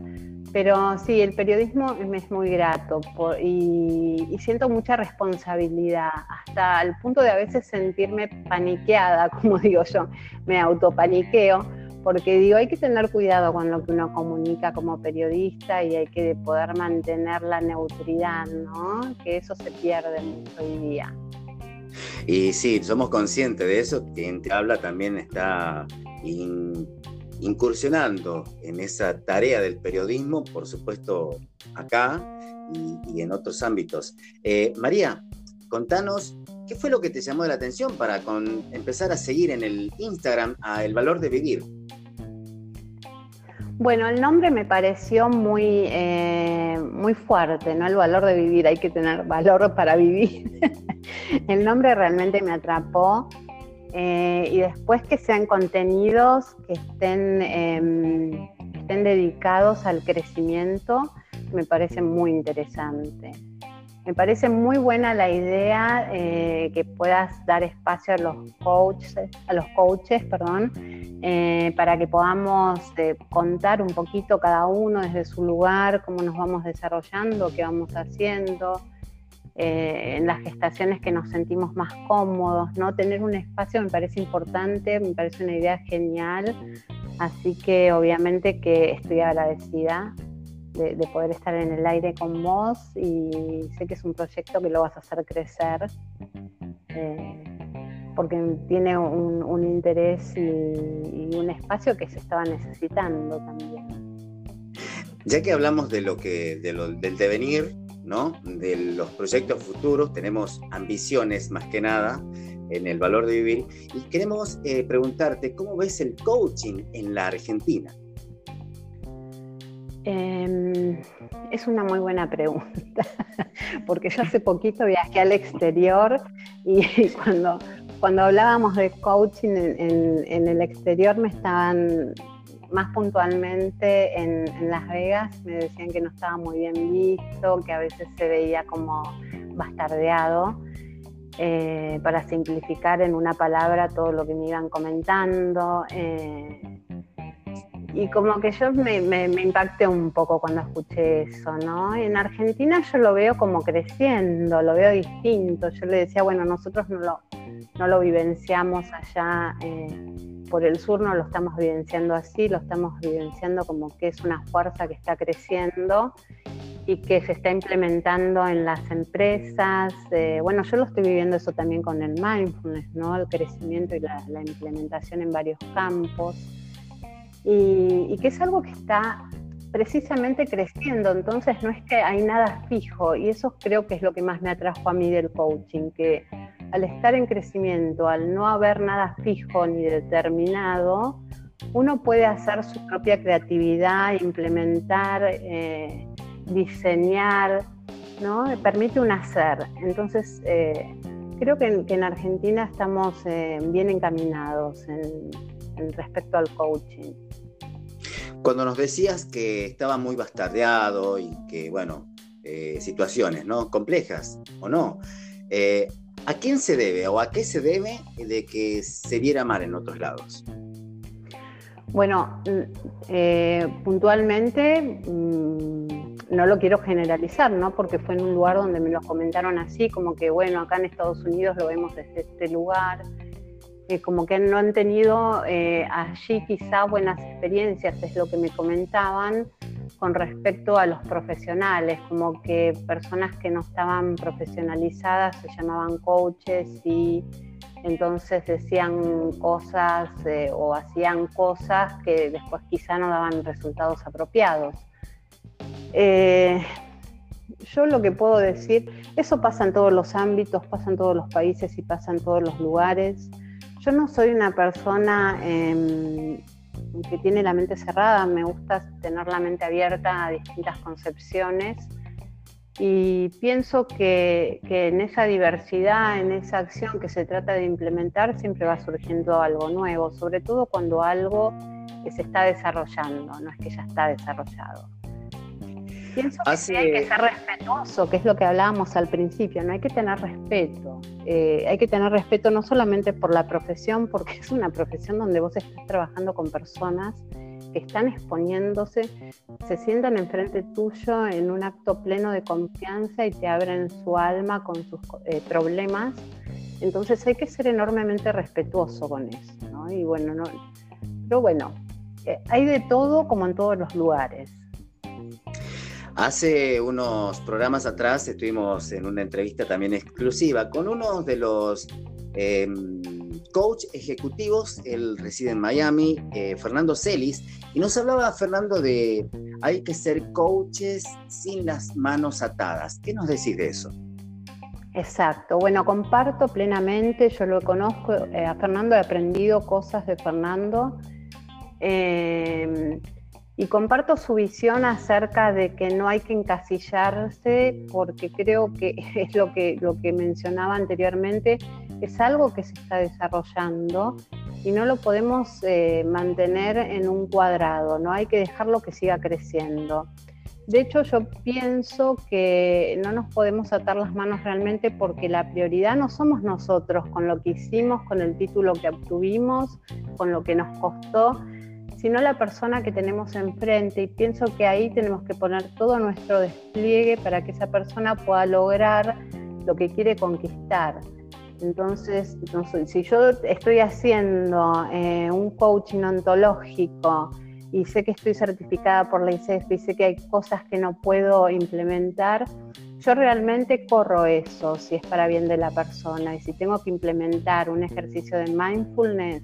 Pero sí, el periodismo me es muy grato y, siento mucha responsabilidad, hasta el punto de a veces sentirme paniqueada, como digo yo, me autopaniqueo porque digo, hay que tener cuidado con lo que uno comunica como periodista y hay que poder mantener la neutridad, ¿no? Que eso se pierde mucho hoy día. Y sí, somos conscientes de eso, quien te habla también está incursionando en esa tarea del periodismo, por supuesto acá y, en otros ámbitos. Eh, María, contanos ¿Qué fue lo que te llamó la atención para empezar a seguir en el Instagram a El Valor de Vivir? Bueno, el nombre me pareció muy, eh, muy fuerte, ¿no? El valor de vivir, hay que tener valor para vivir. el nombre realmente me atrapó. Eh, y después que sean contenidos que estén, em, estén dedicados al crecimiento, me parece muy interesante. Me parece muy buena la idea eh, que puedas dar espacio a los coaches, a los coaches, perdón, eh, para que podamos contar un poquito cada uno desde su lugar, cómo nos vamos desarrollando, qué vamos haciendo, en las gestaciones que nos sentimos más cómodos, ¿no? Tener un espacio me parece importante, me parece una idea genial, así que obviamente que estoy agradecida de, poder estar en el aire con vos y sé que es un proyecto que lo vas a hacer crecer eh, porque tiene un, interés y, un espacio que se estaba necesitando también. Ya que hablamos de lo que, del devenir, ¿no? de los proyectos futuros, tenemos ambiciones más que nada en el valor de vivir y queremos eh, preguntarte cómo ves el coaching en la Argentina. Em, es una muy buena pregunta, porque yo hace poquito viajé al exterior y cuando, cuando hablábamos de coaching en, el exterior me estaban más puntualmente en, Las Vegas, me decían que no estaba muy bien visto, que a veces se veía como bastardeado. Eh, para simplificar en una palabra todo lo que me iban comentando. Eh, y como que yo me, impacté un poco cuando escuché eso, ¿no? En Argentina yo lo veo como creciendo, lo veo distinto. Yo le decía, bueno, nosotros no lo, no lo vivenciamos allá eh, por el sur, no lo estamos vivenciando así, lo estamos vivenciando como que es una fuerza que está creciendo y que se está implementando en las empresas. Eh, bueno, yo lo estoy viviendo eso también con el mindfulness, ¿no? El crecimiento y la implementación en varios campos y, que es algo que está precisamente creciendo, entonces no es que hay nada fijo y eso creo que es lo que más me atrajo a mí del coaching, que al estar en crecimiento, al no haber nada fijo ni determinado, uno puede hacer su propia creatividad, implementar, eh, diseñar, ¿no? Permite un hacer. Entonces, eh, creo que en, Argentina estamos eh, bien encaminados en respecto al coaching. Cuando nos decías que estaba muy bastardeado y que, bueno, eh, situaciones ¿no? complejas o no, eh, ¿a quién se debe o a qué se debe de que se viera mal en otros lados? Bueno, mm, eh, puntualmente mm, no lo quiero generalizar, ¿no? Porque fue en un lugar donde me lo comentaron así, como que, bueno, acá en Estados Unidos lo vemos desde este lugar, como que no han tenido eh, allí quizá buenas experiencias, es lo que me comentaban con respecto a los profesionales, como que personas que no estaban profesionalizadas se llamaban coaches y entonces decían cosas eh, o hacían cosas que después quizá no daban resultados apropiados. Eh, yo lo que puedo decir, eso pasa en todos los ámbitos, pasa en todos los países y pasa en todos los lugares. Yo no soy una persona em, que tiene la mente cerrada, me gusta tener la mente abierta a distintas concepciones y pienso que, en esa diversidad, en esa acción que se trata de implementar, siempre va surgiendo algo nuevo, sobre todo cuando algo que se está desarrollando, no es que ya está desarrollado. Pienso que hay que ser respetuoso, que es lo que hablábamos al principio, no hay que tener respeto. Eh, hay que tener respeto no solamente por la profesión, porque es una profesión donde vos estás trabajando con personas que están exponiéndose, se sientan enfrente tuyo en un acto pleno de confianza y te abren su alma con sus eh, problemas. Entonces hay que ser enormemente respetuoso con eso, ¿no? Y bueno, no, pero bueno, eh, hay de todo como en todos los lugares. Hace unos programas atrás estuvimos en una entrevista también exclusiva con uno de los em, coach ejecutivos, él reside en Miami, eh, Fernando Celis, y nos hablaba Fernando de hay que ser coaches sin las manos atadas. ¿Qué nos decís de eso? Exacto, bueno, comparto plenamente, yo lo conozco, eh, a Fernando he aprendido cosas de Fernando. Em, y comparto su visión acerca de que no hay que encasillarse porque creo que es lo que, lo que mencionaba anteriormente, es algo que se está desarrollando y no lo podemos eh, mantener en un cuadrado, no hay que dejarlo que siga creciendo. De hecho, yo pienso que no nos podemos atar las manos realmente porque la prioridad no somos nosotros con lo que hicimos, con el título que obtuvimos, con lo que nos costó, sino la persona que tenemos enfrente. Y pienso que ahí tenemos que poner todo nuestro despliegue para que esa persona pueda lograr lo que quiere conquistar. Entonces, si yo estoy haciendo eh, un coaching ontológico y sé que estoy certificada por la ICEF y sé que hay cosas que no puedo implementar, yo realmente corro eso si es para bien de la persona y si tengo que implementar un ejercicio de mindfulness,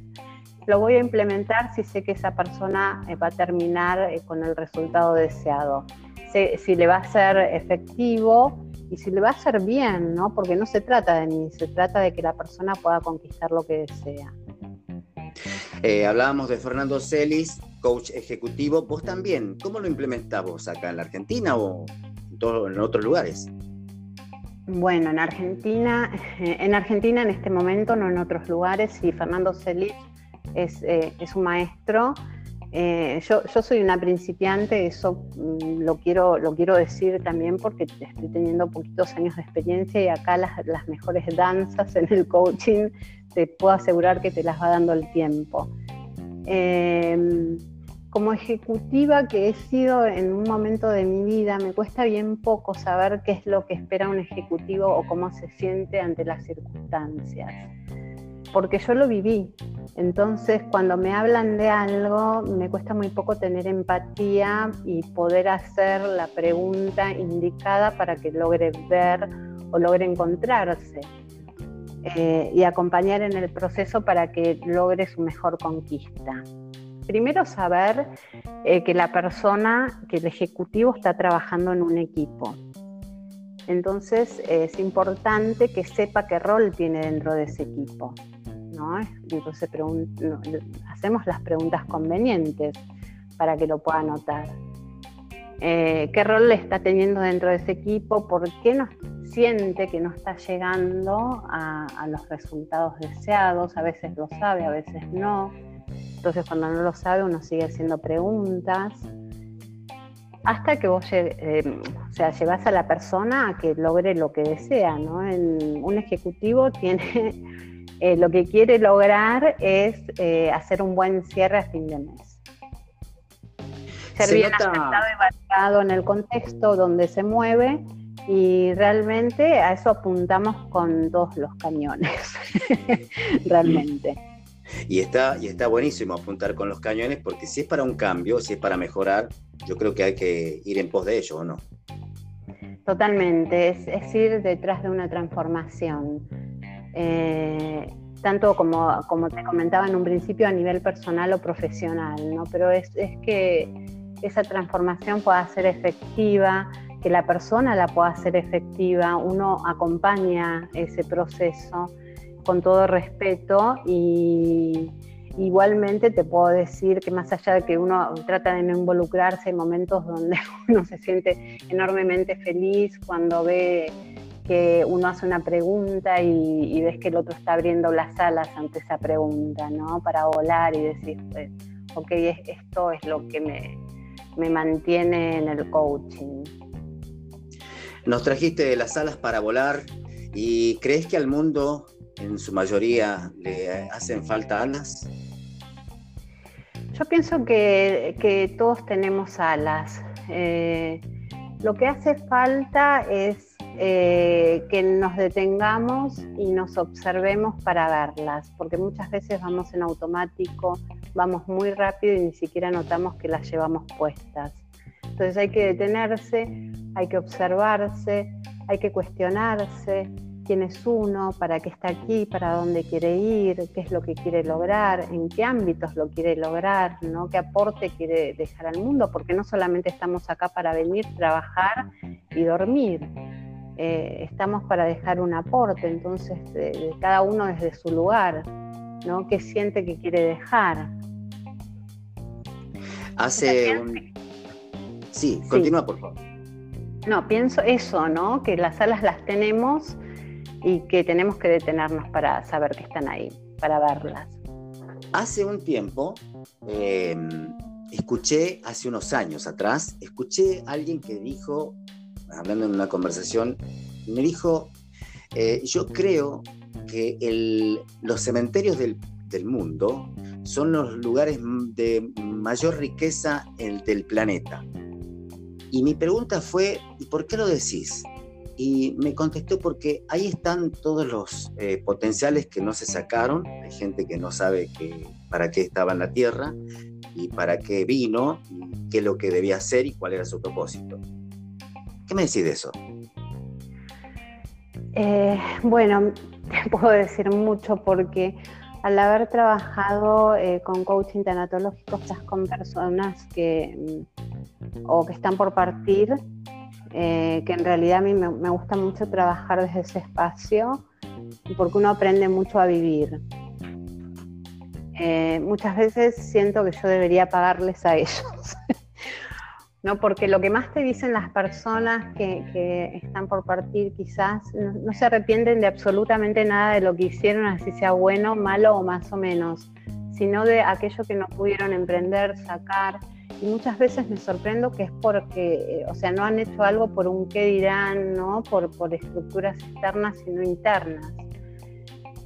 lo voy a implementar si sé que esa persona eh, va a terminar eh, con el resultado deseado. Si, le va a ser efectivo y si le va a ser bien, ¿no? Porque no se trata de mí, se trata de que la persona pueda conquistar lo que desea. Eh, hablábamos de Fernando Celis, coach ejecutivo. Vos también, ¿cómo lo implementamos acá en la Argentina o en, en otros lugares? Bueno, en Argentina, en Argentina en este momento, no en otros lugares, y Fernando Celis es, eh, es un maestro. Eh, yo, soy una principiante, eso mm, lo quiero, lo quiero decir también porque estoy teniendo poquitos años de experiencia y acá las, las mejores danzas en el coaching te puedo asegurar que te las va dando el tiempo. Eh, como ejecutiva que he sido en un momento de mi vida, me cuesta bien poco saber qué es lo que espera un ejecutivo o cómo se siente ante las circunstancias, porque yo lo viví. Entonces, cuando me hablan de algo, me cuesta muy poco tener empatía y poder hacer la pregunta indicada para que logre ver o logre encontrarse. Eh, y acompañar en el proceso para que logre su mejor conquista primero saber eh, que la persona, que el ejecutivo está trabajando en un equipo. Entonces es importante que sepa qué rol tiene dentro de ese equipo. Entonces hacemos las preguntas convenientes para que lo pueda notar. Eh, ¿Qué rol está teniendo dentro de ese equipo? ¿Por qué no siente que no está llegando a los resultados deseados? A veces lo sabe, a veces no entonces cuando no lo sabe uno sigue haciendo preguntas hasta que vos eh, o sea, llevas a la persona a que logre lo que desea. ¿no? un ejecutivo tiene eh, lo que quiere lograr es eh, hacer un buen cierre a fin de mes. Ser bien aceptado y valorado en el contexto donde se mueve y realmente a eso apuntamos con todos los cañones, realmente. Y está, y está buenísimo apuntar con los cañones porque si es para un cambio, si es para mejorar, yo creo que hay que ir en pos de ello, ¿o no? Totalmente, es, ir detrás de una transformación. Eh, tanto como, como te comentaba en un principio a nivel personal o profesional, ¿no? Pero es, es que esa transformación pueda ser efectiva, que la persona la pueda hacer efectiva, uno acompaña ese proceso con todo respeto y igualmente te puedo decir que más allá de que uno trata de no involucrarse, hay momentos donde uno se siente enormemente feliz cuando ve que uno hace una pregunta y, ves que el otro está abriendo las alas ante esa pregunta, ¿no? Para volar y decir, pues, ok, esto es lo que me, me mantiene en el coaching. Nos trajiste las alas para volar y crees que al mundo en su mayoría le hacen falta alas? Yo pienso que, todos tenemos alas. Eh, lo que hace falta es eh, que nos detengamos y nos observemos para verlas, porque muchas veces vamos en automático, vamos muy rápido y ni siquiera notamos que las llevamos puestas. Entonces hay que detenerse, hay que observarse, hay que cuestionarse, quién es uno, para qué está aquí, para dónde quiere ir, qué es lo que quiere lograr, en qué ámbitos lo quiere lograr, ¿no? qué aporte quiere dejar al mundo, porque no solamente estamos acá para venir, trabajar y dormir, eh, estamos para dejar un aporte, entonces cada uno desde su lugar, ¿no? qué siente que quiere dejar. Hace un... Sí, continúa por favor. No, pienso eso, ¿no? Que las alas las tenemos y que tenemos que detenernos para saber que están ahí, para verlas. Hace un tiempo, em, escuché, hace unos años atrás, escuché a alguien que dijo, hablando en una conversación, me dijo, eh, yo creo que los cementerios del, mundo son los lugares de mayor riqueza del planeta. Y mi pregunta fue, ¿y por qué lo decís? Y me contestó porque ahí están todos los eh, potenciales que no se sacaron, hay gente que no sabe que, para qué estaba en la Tierra y para qué vino, y qué es lo que debía hacer y cuál era su propósito. ¿Qué me decís de eso? Eh, bueno, te puedo decir mucho porque al haber trabajado eh, con coaching tanatológico, estás con personas que mm, o que están por partir eh, que en realidad a mí me, gusta mucho trabajar desde ese espacio porque uno aprende mucho a vivir. Muchas veces siento que yo debería pagarles a ellos, ¿no? Porque lo que más te dicen las personas que, están por partir quizás no, se arrepienten de absolutamente nada de lo que hicieron, así sea bueno, malo o más o menos, sino de aquello que no pudieron emprender, sacar. Y muchas veces me sorprendo que es porque, o sea, no han hecho algo por un qué dirán, ¿no? Por, por estructuras externas, sino internas.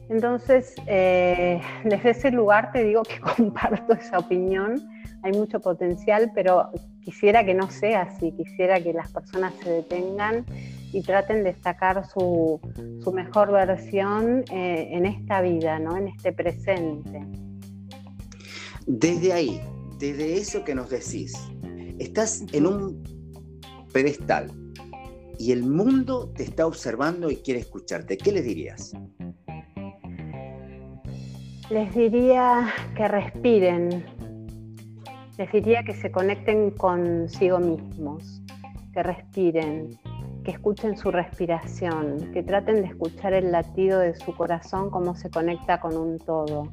Entonces, eh, desde ese lugar te digo que comparto esa opinión hay mucho potencial, pero quisiera que no sea así, quisiera que las personas se detengan y traten de sacar su, mejor versión eh, en esta vida, ¿no? en este presente. Desde ahí, desde eso que nos decís, estás en un pedestal y el mundo te está observando y quiere escucharte. ¿Qué les dirías? Les diría que respiren, les diría que se conecten consigo mismos, que respiren, que escuchen su respiración, que traten de escuchar el latido de su corazón, cómo se conecta con un todo,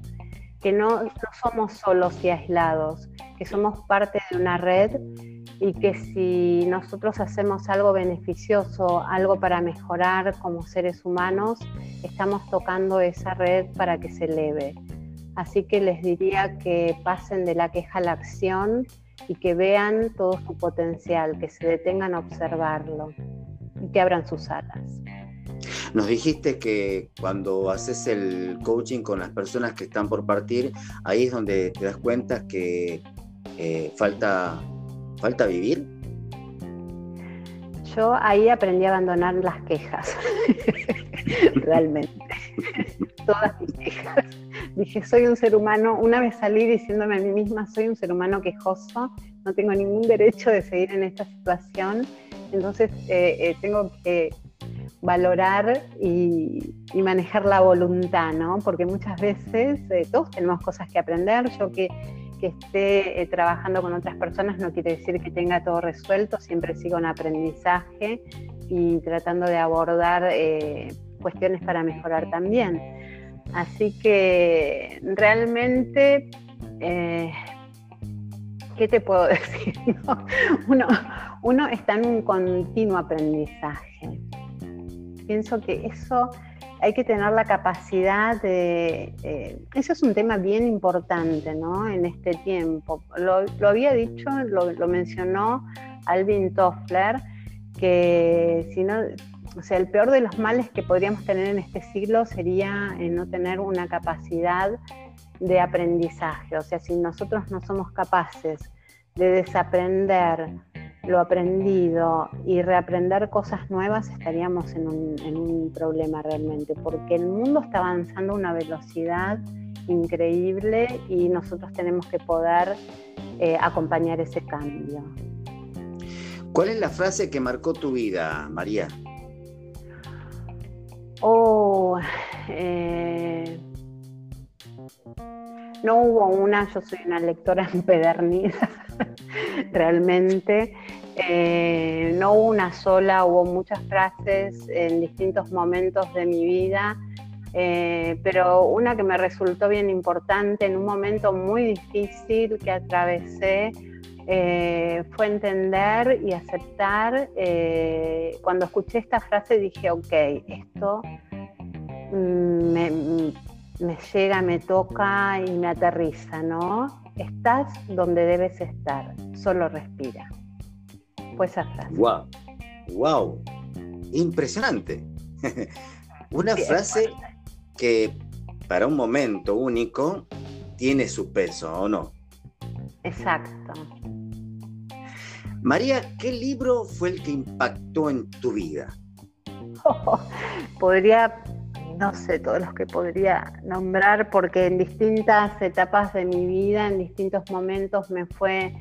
que no, no somos solos y aislados, que somos parte de una red y que si nosotros hacemos algo beneficioso, algo para mejorar como seres humanos, estamos tocando esa red para que se eleve. Así que les diría que pasen de la queja a la acción y que vean todo su potencial, que se detengan a observarlo y que abran sus alas. Nos dijiste que cuando haces el coaching con las personas que están por partir, ahí es donde te das cuenta que eh, falta, falta vivir. Yo ahí aprendí a abandonar las quejas, realmente, todas mis quejas. Dije, soy un ser humano, una vez salí diciéndome a mí misma, soy un ser humano quejoso, no tengo ningún derecho de seguir en esta situación, entonces eh, eh, tengo que valorar y, manejar la voluntad, ¿no? Porque muchas veces eh, todos tenemos cosas que aprender, yo que, que esté trabajando con otras personas no quiere decir que tenga todo resuelto, siempre sigo en aprendizaje y tratando de abordar cuestiones para mejorar también. Así que realmente, eh, ¿qué te puedo decir? Uno, está en un continuo aprendizaje. Pienso que eso hay que tener la capacidad de... Eh, eso es un tema bien importante ¿no? en este tiempo. Lo, había dicho, lo, mencionó Alvin Toffler, que si no, o sea, el peor de los males que podríamos tener en este siglo sería eh, no tener una capacidad de aprendizaje. O sea, si nosotros no somos capaces de desaprender lo aprendido y reaprender cosas nuevas, estaríamos en un, problema realmente, porque el mundo está avanzando a una velocidad increíble y nosotros tenemos que poder eh, acompañar ese cambio. ¿Cuál es la frase que marcó tu vida, María? Oh, eh, no hubo una, yo soy una lectora empedernida, realmente. Eh, no hubo una sola, hubo muchas frases en distintos momentos de mi vida, eh, pero una que me resultó bien importante en un momento muy difícil que atravesé eh, fue entender y aceptar. Cuando escuché esta frase dije, ok, esto mm, me, llega, me toca y me aterriza, ¿no? Estás donde debes estar, solo respira. Fue esa frase. ¡Wow! ¡Wow! Impresionante. Una frase que para un momento único tiene su peso, ¿o no? Exacto. María, ¿qué libro fue el que impactó en tu vida? podría, no sé, todos los que podría nombrar, porque en distintas etapas de mi vida, en distintos momentos me fue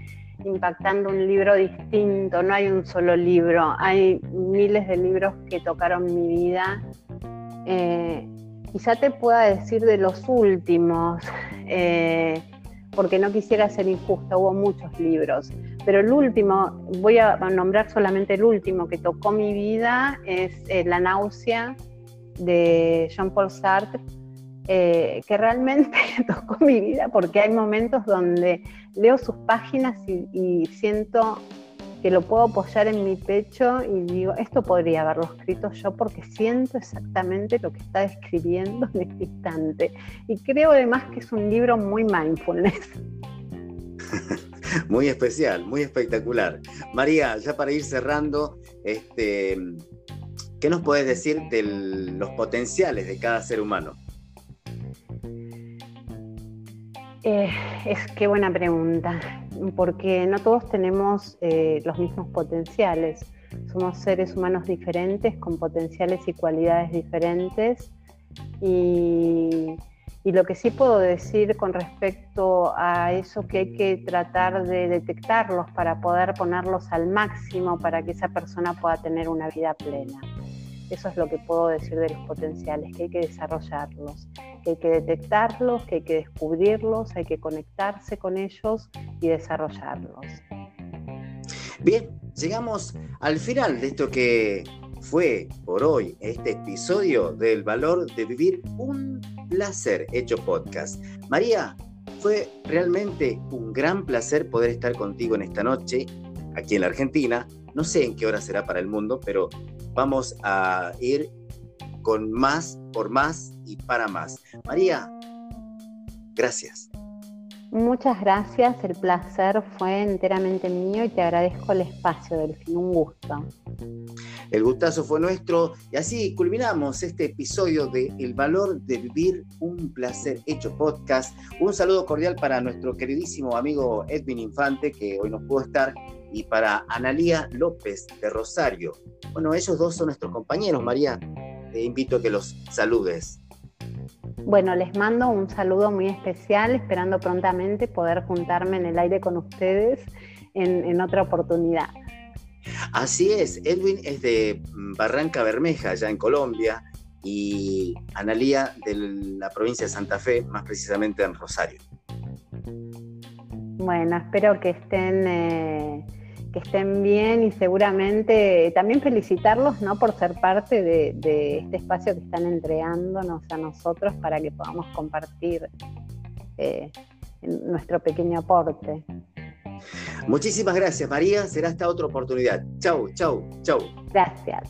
impactando un libro distinto, no hay un solo libro, hay miles de libros que tocaron mi vida. Eh, quizá te pueda decir de los últimos, eh, porque no quisiera ser injusta, hubo muchos libros. Pero el último, voy a nombrar solamente el último que tocó mi vida, es eh, La náusea de Jean-Paul Sartre, eh, que realmente tocó mi vida porque hay momentos donde leo sus páginas y, siento que lo puedo apoyar en mi pecho y digo, esto podría haberlo escrito yo porque siento exactamente lo que está describiendo en este instante. Y creo además que es un libro muy mindfulness. muy especial, muy espectacular. María, ya para ir cerrando, este, ¿qué nos puedes decir de los potenciales de cada ser humano? Eh, es qué buena pregunta, porque no todos tenemos eh, los mismos potenciales. Somos seres humanos diferentes, con potenciales y cualidades diferentes. Y, lo que sí puedo decir con respecto a eso que hay que tratar de detectarlos para poder ponerlos al máximo para que esa persona pueda tener una vida plena. Eso es lo que puedo decir de los potenciales, que hay que desarrollarlos, que hay que detectarlos, que hay que descubrirlos, hay que conectarse con ellos y desarrollarlos. Bien, llegamos al final de esto que fue por hoy este episodio del valor de vivir un placer hecho podcast. María, fue realmente un gran placer poder estar contigo en esta noche aquí en la Argentina. No sé en qué hora será para el mundo, pero vamos a ir con más, por más y para más. María, gracias. Muchas gracias, el placer fue enteramente mío y te agradezco el espacio, Delfín, un gusto. El gustazo fue nuestro y así culminamos este episodio de El valor de vivir un placer hecho podcast. Un saludo cordial para nuestro queridísimo amigo Edwin Infante, que hoy nos pudo estar, y para Analía López de Rosario. Bueno, ellos dos son nuestros compañeros, María. Te invito a que los saludes. Bueno, les mando un saludo muy especial, esperando prontamente poder juntarme en el aire con ustedes en, en otra oportunidad. Así es, Edwin es de mm, Barranca Bermeja, allá en Colombia, y Analía de la provincia de Santa Fe, más precisamente en Rosario. Bueno, espero que estén, eh, que estén bien y seguramente también felicitarlos ¿no? por ser parte de, este espacio que están entregándonos a nosotros para que podamos compartir eh, nuestro pequeño aporte. Muchísimas gracias, María. Será hasta otra oportunidad. Chau, chau, chau. Gracias.